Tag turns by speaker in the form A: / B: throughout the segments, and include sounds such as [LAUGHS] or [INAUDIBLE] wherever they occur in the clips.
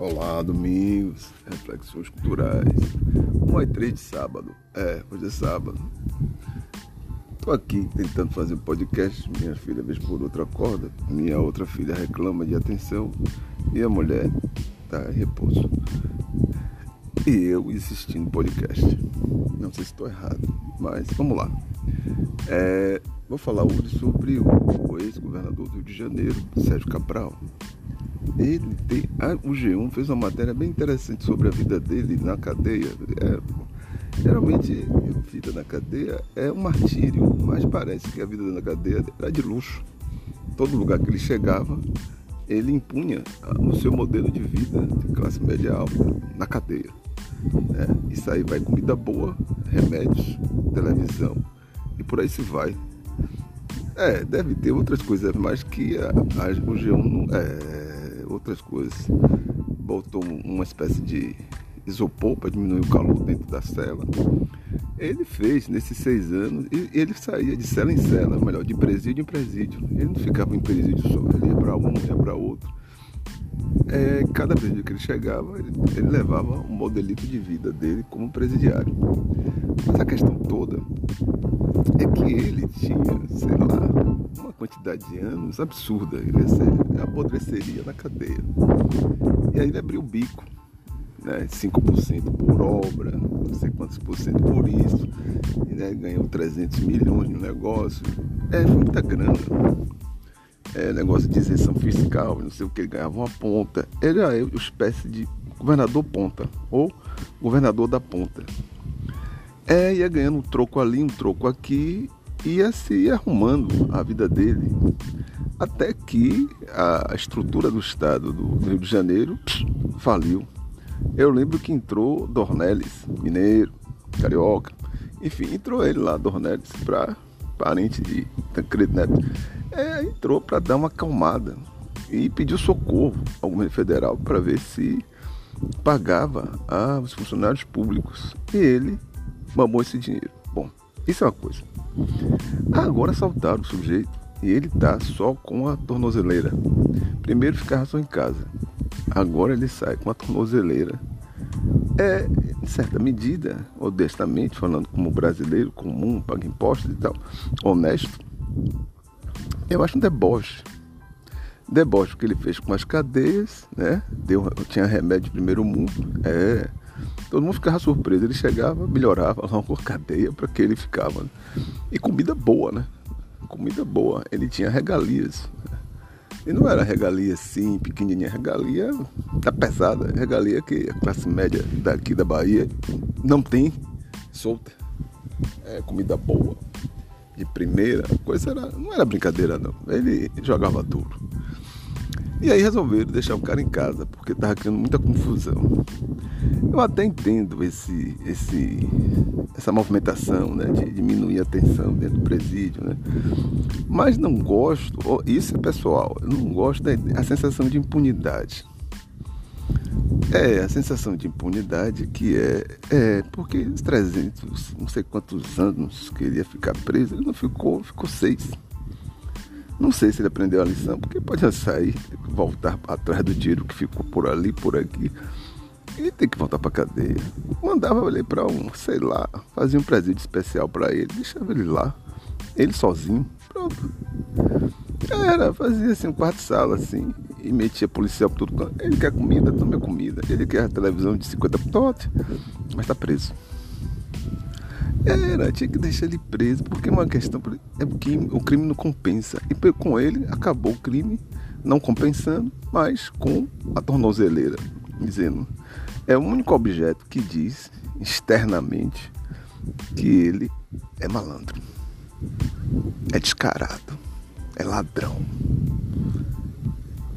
A: Olá, domingos, reflexões culturais. 1 e 3 de sábado. É, hoje é sábado. Tô aqui tentando fazer um podcast. Minha filha, vez por outra, acorda. Minha outra filha reclama de atenção. E a mulher tá em repouso. E eu insistindo no podcast. Não sei se estou errado, mas vamos lá. É, vou falar hoje sobre o ex-governador do Rio de Janeiro, Sérgio Cabral. Ele tem. o G1 fez uma matéria bem interessante sobre a vida dele na cadeia. É, geralmente, a vida na cadeia é um martírio, mas parece que a vida na cadeia era de luxo. Todo lugar que ele chegava, ele impunha o seu modelo de vida de classe média alta na cadeia. É, isso aí vai comida boa, remédios, televisão e por aí se vai. É, deve ter outras coisas, mas que a, a, o G1 não. É, outras coisas. Botou uma espécie de isopor para diminuir o calor dentro da cela. Ele fez nesses seis anos, e ele saía de cela em cela, melhor, de presídio em presídio. Ele não ficava em presídio só, ele ia para um, ia para outro. É, cada presídio que ele chegava, ele, ele levava um modelito de vida dele como presidiário. Mas a questão toda é que ele tinha, sei lá, uma quantidade de anos absurda. Ele apodreceria na cadeia. E aí ele abriu o bico. Né, 5% por obra, não sei quantos por cento por isso, né, ganhou 300 milhões no negócio. É muita grana. É, negócio de isenção fiscal, não sei o que, ele ganhava uma ponta. Ele era uma espécie de governador ponta, ou governador da ponta. É, ia ganhando um troco ali, um troco aqui, ia se arrumando a vida dele. Até que a estrutura do estado do Rio de Janeiro faliu. Eu lembro que entrou Dornelles, mineiro, carioca, enfim, entrou ele lá, Dornelles, para parente de Tancredo Neto. É, entrou para dar uma acalmada e pediu socorro ao governo federal para ver se pagava aos funcionários públicos. E ele mamou esse dinheiro. Bom, isso é uma coisa. Agora saltaram o sujeito e ele tá só com a tornozeleira. Primeiro ficava só em casa. Agora ele sai com a tornozeleira. É, em certa medida, modestamente, falando como brasileiro comum, paga impostos e tal, honesto, eu acho um deboche. Deboche que ele fez com as cadeias, né? Deu, tinha remédio de primeiro mundo. É, Todo mundo ficava surpreso. Ele chegava, melhorava lá uma cadeia para que ele ficava. E comida boa, né? Comida boa. Ele tinha regalias. E não era regalia assim, pequenininha, regalia da pesada, regalia que a classe média daqui da Bahia não tem solta. É comida boa, de primeira, coisa era, não era brincadeira não. Ele jogava duro. E aí resolveram deixar o cara em casa, porque estava criando muita confusão. Eu até entendo esse, esse, essa movimentação né, de diminuir a tensão dentro do presídio, né? mas não gosto, isso é pessoal, eu não gosto da a sensação de impunidade. É, a sensação de impunidade que é, é porque os 300, não sei quantos anos que ele ia ficar preso, ele não ficou, ficou seis. Não sei se ele aprendeu a lição, porque pode sair, voltar atrás do tiro que ficou por ali, por aqui. E tem que voltar pra cadeia. Mandava ele para um, sei lá, fazia um presídio especial para ele, deixava ele lá, ele sozinho, pronto. Era, fazia assim um quarto-sala assim, e metia policial por tudo. Ele quer comida, tome comida. Ele quer televisão de 50 potes, mas tá preso. Era, tinha que deixar ele preso, porque é uma questão é porque o crime não compensa. E com ele acabou o crime, não compensando, mas com a tornozeleira, dizendo. É o único objeto que diz externamente que ele é malandro, é descarado, é ladrão.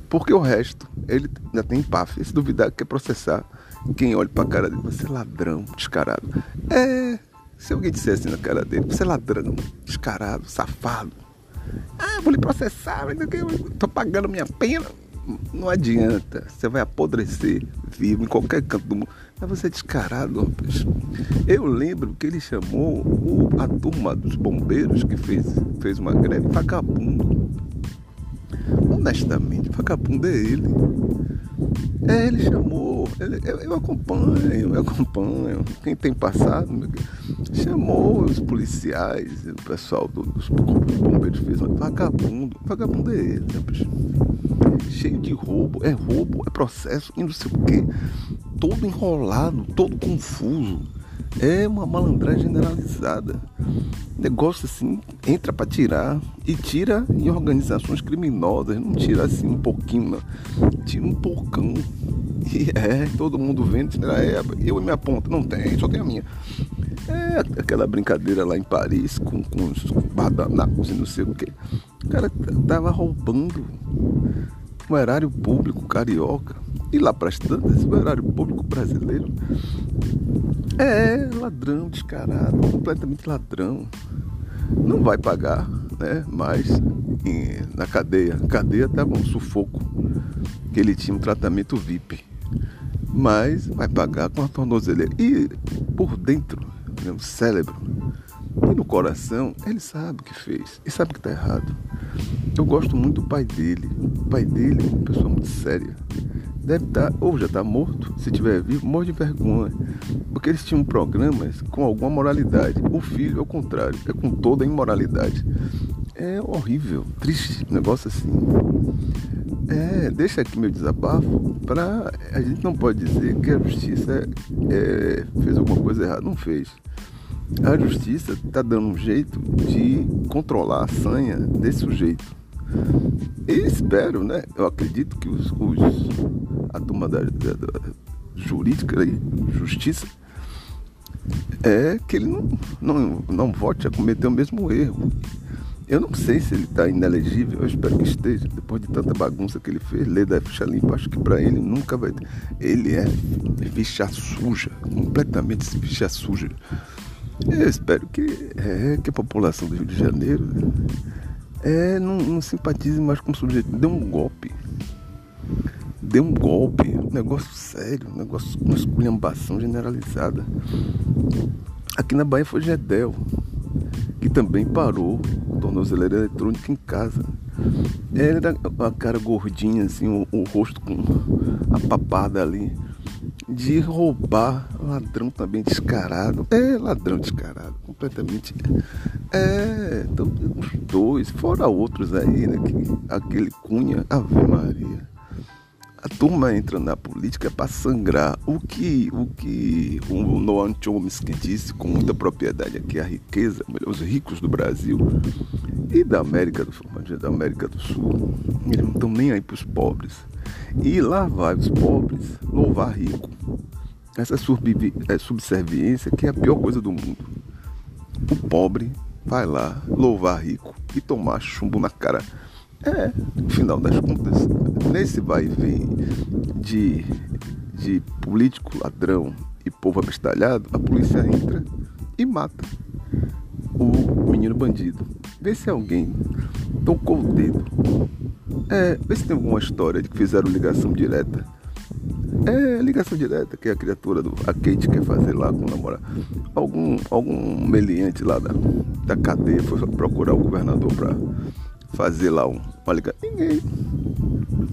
A: Porque o resto, ele ainda tem empáfia. Se duvidar, quer processar quem olha pra cara dele, você é ladrão, descarado. É se alguém dissesse na cara dele, você é ladrão, descarado, safado. Ah, vou lhe processar, mas tô pagando minha pena. Não adianta, você vai apodrecer vivo em qualquer canto do mundo. Mas você é descarado, rapaz. Eu lembro que ele chamou o, a turma dos bombeiros que fez, fez uma greve vagabundo. Honestamente, vagabundo é ele. É, ele chamou, ele, eu, eu, acompanho, eu acompanho. Quem tem passado, chamou os policiais, o pessoal do, dos bombeiros fez um vagabundo. Vagabundo é ele, né, bicho? Cheio de roubo, é roubo, é processo e não sei o quê. Todo enrolado, todo confuso. É uma malandragem generalizada. Negócio assim, entra para tirar e tira em organizações criminosas, não tira assim um pouquinho, não. tira um porcão. [LAUGHS] E é, todo mundo vendo, tira, é, eu e minha ponta, não tem, só tem a minha. É aquela brincadeira lá em Paris com, com os badanacos e não sei o que. O cara tava roubando o erário público carioca. E lá para as tantas, o erário público brasileiro é ladrão descarado, completamente ladrão. Não vai pagar, né? Mas em, na cadeia, cadeia estava um sufoco, que ele tinha um tratamento VIP. Mas vai pagar com a tornozeleira. E por dentro, no cérebro e no coração, ele sabe o que fez e sabe que está errado. Eu gosto muito do pai dele. O pai dele é uma pessoa muito séria deve estar, tá, ou já está morto, se estiver vivo, morre de vergonha. Porque eles tinham programas com alguma moralidade. O filho, ao contrário, é com toda a imoralidade. É horrível, triste, um negócio assim. É, deixa aqui meu desabafo para a gente não pode dizer que a justiça é, fez alguma coisa errada, não fez. A justiça está dando um jeito de controlar a sanha desse sujeito. E espero, né? Eu acredito que os, os a turma da, da, da jurídica aí, justiça, é que ele não, não, não volte a cometer o mesmo erro. Eu não sei se ele está inelegível, eu espero que esteja. Depois de tanta bagunça que ele fez, lei da ficha limpa, acho que para ele nunca vai ter. Ele é ficha suja, completamente ficha suja. Eu espero que, é, que a população do Rio de Janeiro é, não, não simpatize mais com o sujeito. Deu um golpe deu um golpe, um negócio sério, um negócio, uma esculhambação generalizada. Aqui na Bahia foi Gedel, que também parou o tornozeleira eletrônica em casa. Era a cara gordinha, assim, o, o rosto com a papada ali. De roubar, ladrão também descarado. É, ladrão descarado, completamente. É, então, uns dois, fora outros aí, né? Que, aquele Cunha, Ave Maria. A turma entra na política para sangrar. O que o que o Noam Chomsky disse com muita propriedade aqui, a riqueza, os ricos do Brasil e da América do, da América do Sul, eles não estão nem aí para os pobres. E lá vai os pobres louvar rico. Essa é subserviência que é a pior coisa do mundo. O pobre vai lá louvar rico e tomar chumbo na cara é, no final das contas, nesse vai e vem de, de político ladrão e povo abestalhado, a polícia entra e mata o menino bandido. Vê se alguém tocou o dedo. É, vê se tem alguma história de que fizeram ligação direta. É, ligação direta, que a criatura do. A Kate quer fazer lá com o namorado. Algum, algum meliante lá da, da cadeia foi procurar o governador para fazer lá um, uma ligação. Ninguém.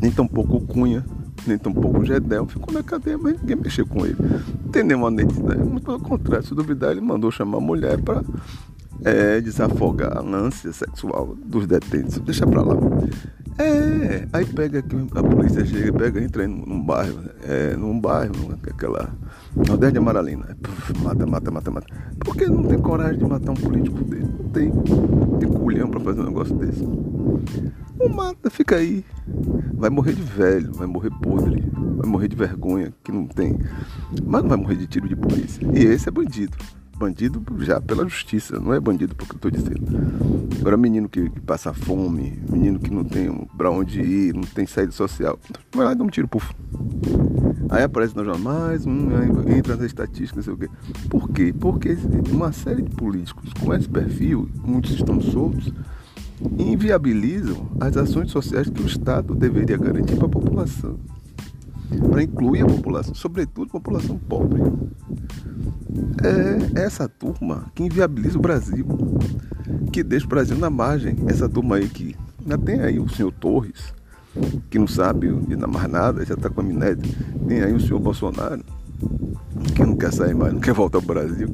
A: Nem tampouco o Cunha, nem tampouco o Gedel. Ficou na cadeia, mas ninguém mexeu com ele. Não tem nenhuma identidade. Muito pelo contrário, se duvidar, ele mandou chamar a mulher para é, desafogar a ânsia sexual dos detentos. Deixa pra lá. É, aí pega aqui, a polícia chega, pega, entra num, num bairro, é, num bairro, aquela. Nordeste de Amaralina. Mata, mata, mata, mata. Por que não tem coragem de matar um político dele? Não tem. Tem culhão pra fazer um negócio desse. Não mata, fica aí. Vai morrer de velho, vai morrer podre, vai morrer de vergonha, que não tem. Mas não vai morrer de tiro de polícia. E esse é bandido bandido já pela justiça, não é bandido porque eu estou dizendo. Agora, menino que, que, passa fome, menino que não tem para onde ir, não tem saída social, vai lá e dá um tiro, puf. Aí aparece jornal, mais um, entra nas estatísticas, não sei o quê. Por quê? Porque uma série de políticos com esse perfil, muitos estão soltos, inviabilizam as ações sociais que o Estado deveria garantir para a população para incluir a população, sobretudo a população pobre. É essa turma que inviabiliza o Brasil, que deixa o Brasil na margem. Essa turma aí que ainda tem aí o senhor Torres, que não sabe de mais nada, já está com amnésia. Tem aí o senhor Bolsonaro, que não quer sair mais, não quer voltar ao Brasil.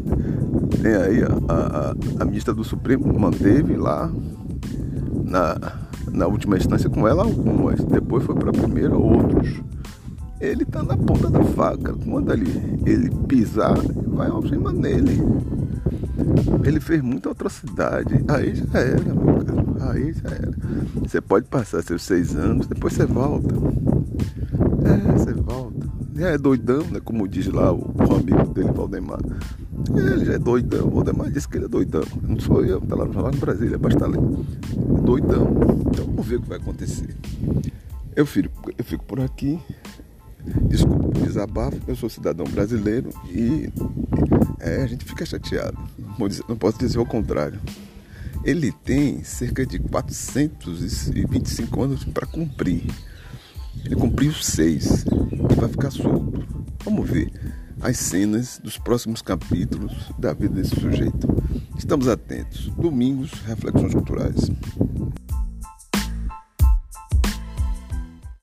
A: Tem aí a, a, a ministra do Supremo, manteve lá na, na última instância com ela algumas, depois foi para a primeira outros. Ele está na ponta da faca. Quando ele, ele pisar, vai algemar nele. Ele fez muita atrocidade. Aí já era, meu cara. Aí já era. Você pode passar seus seis anos, depois você volta. É, você volta. É doidão, né? Como diz lá o, o amigo dele, Valdemar. Ele já é doidão. O Valdemar disse que ele é doidão. Não sou eu, tá lá, lá no Brasília, basta ler. É doidão. Então vamos ver o que vai acontecer. Eu fico, eu fico por aqui. Desculpa o desabafo, eu sou cidadão brasileiro e é, a gente fica chateado. Não posso dizer o contrário. Ele tem cerca de 425 anos para cumprir. Ele cumpriu seis e vai ficar solto. Vamos ver as cenas dos próximos capítulos da vida desse sujeito. Estamos atentos. Domingos, reflexões culturais.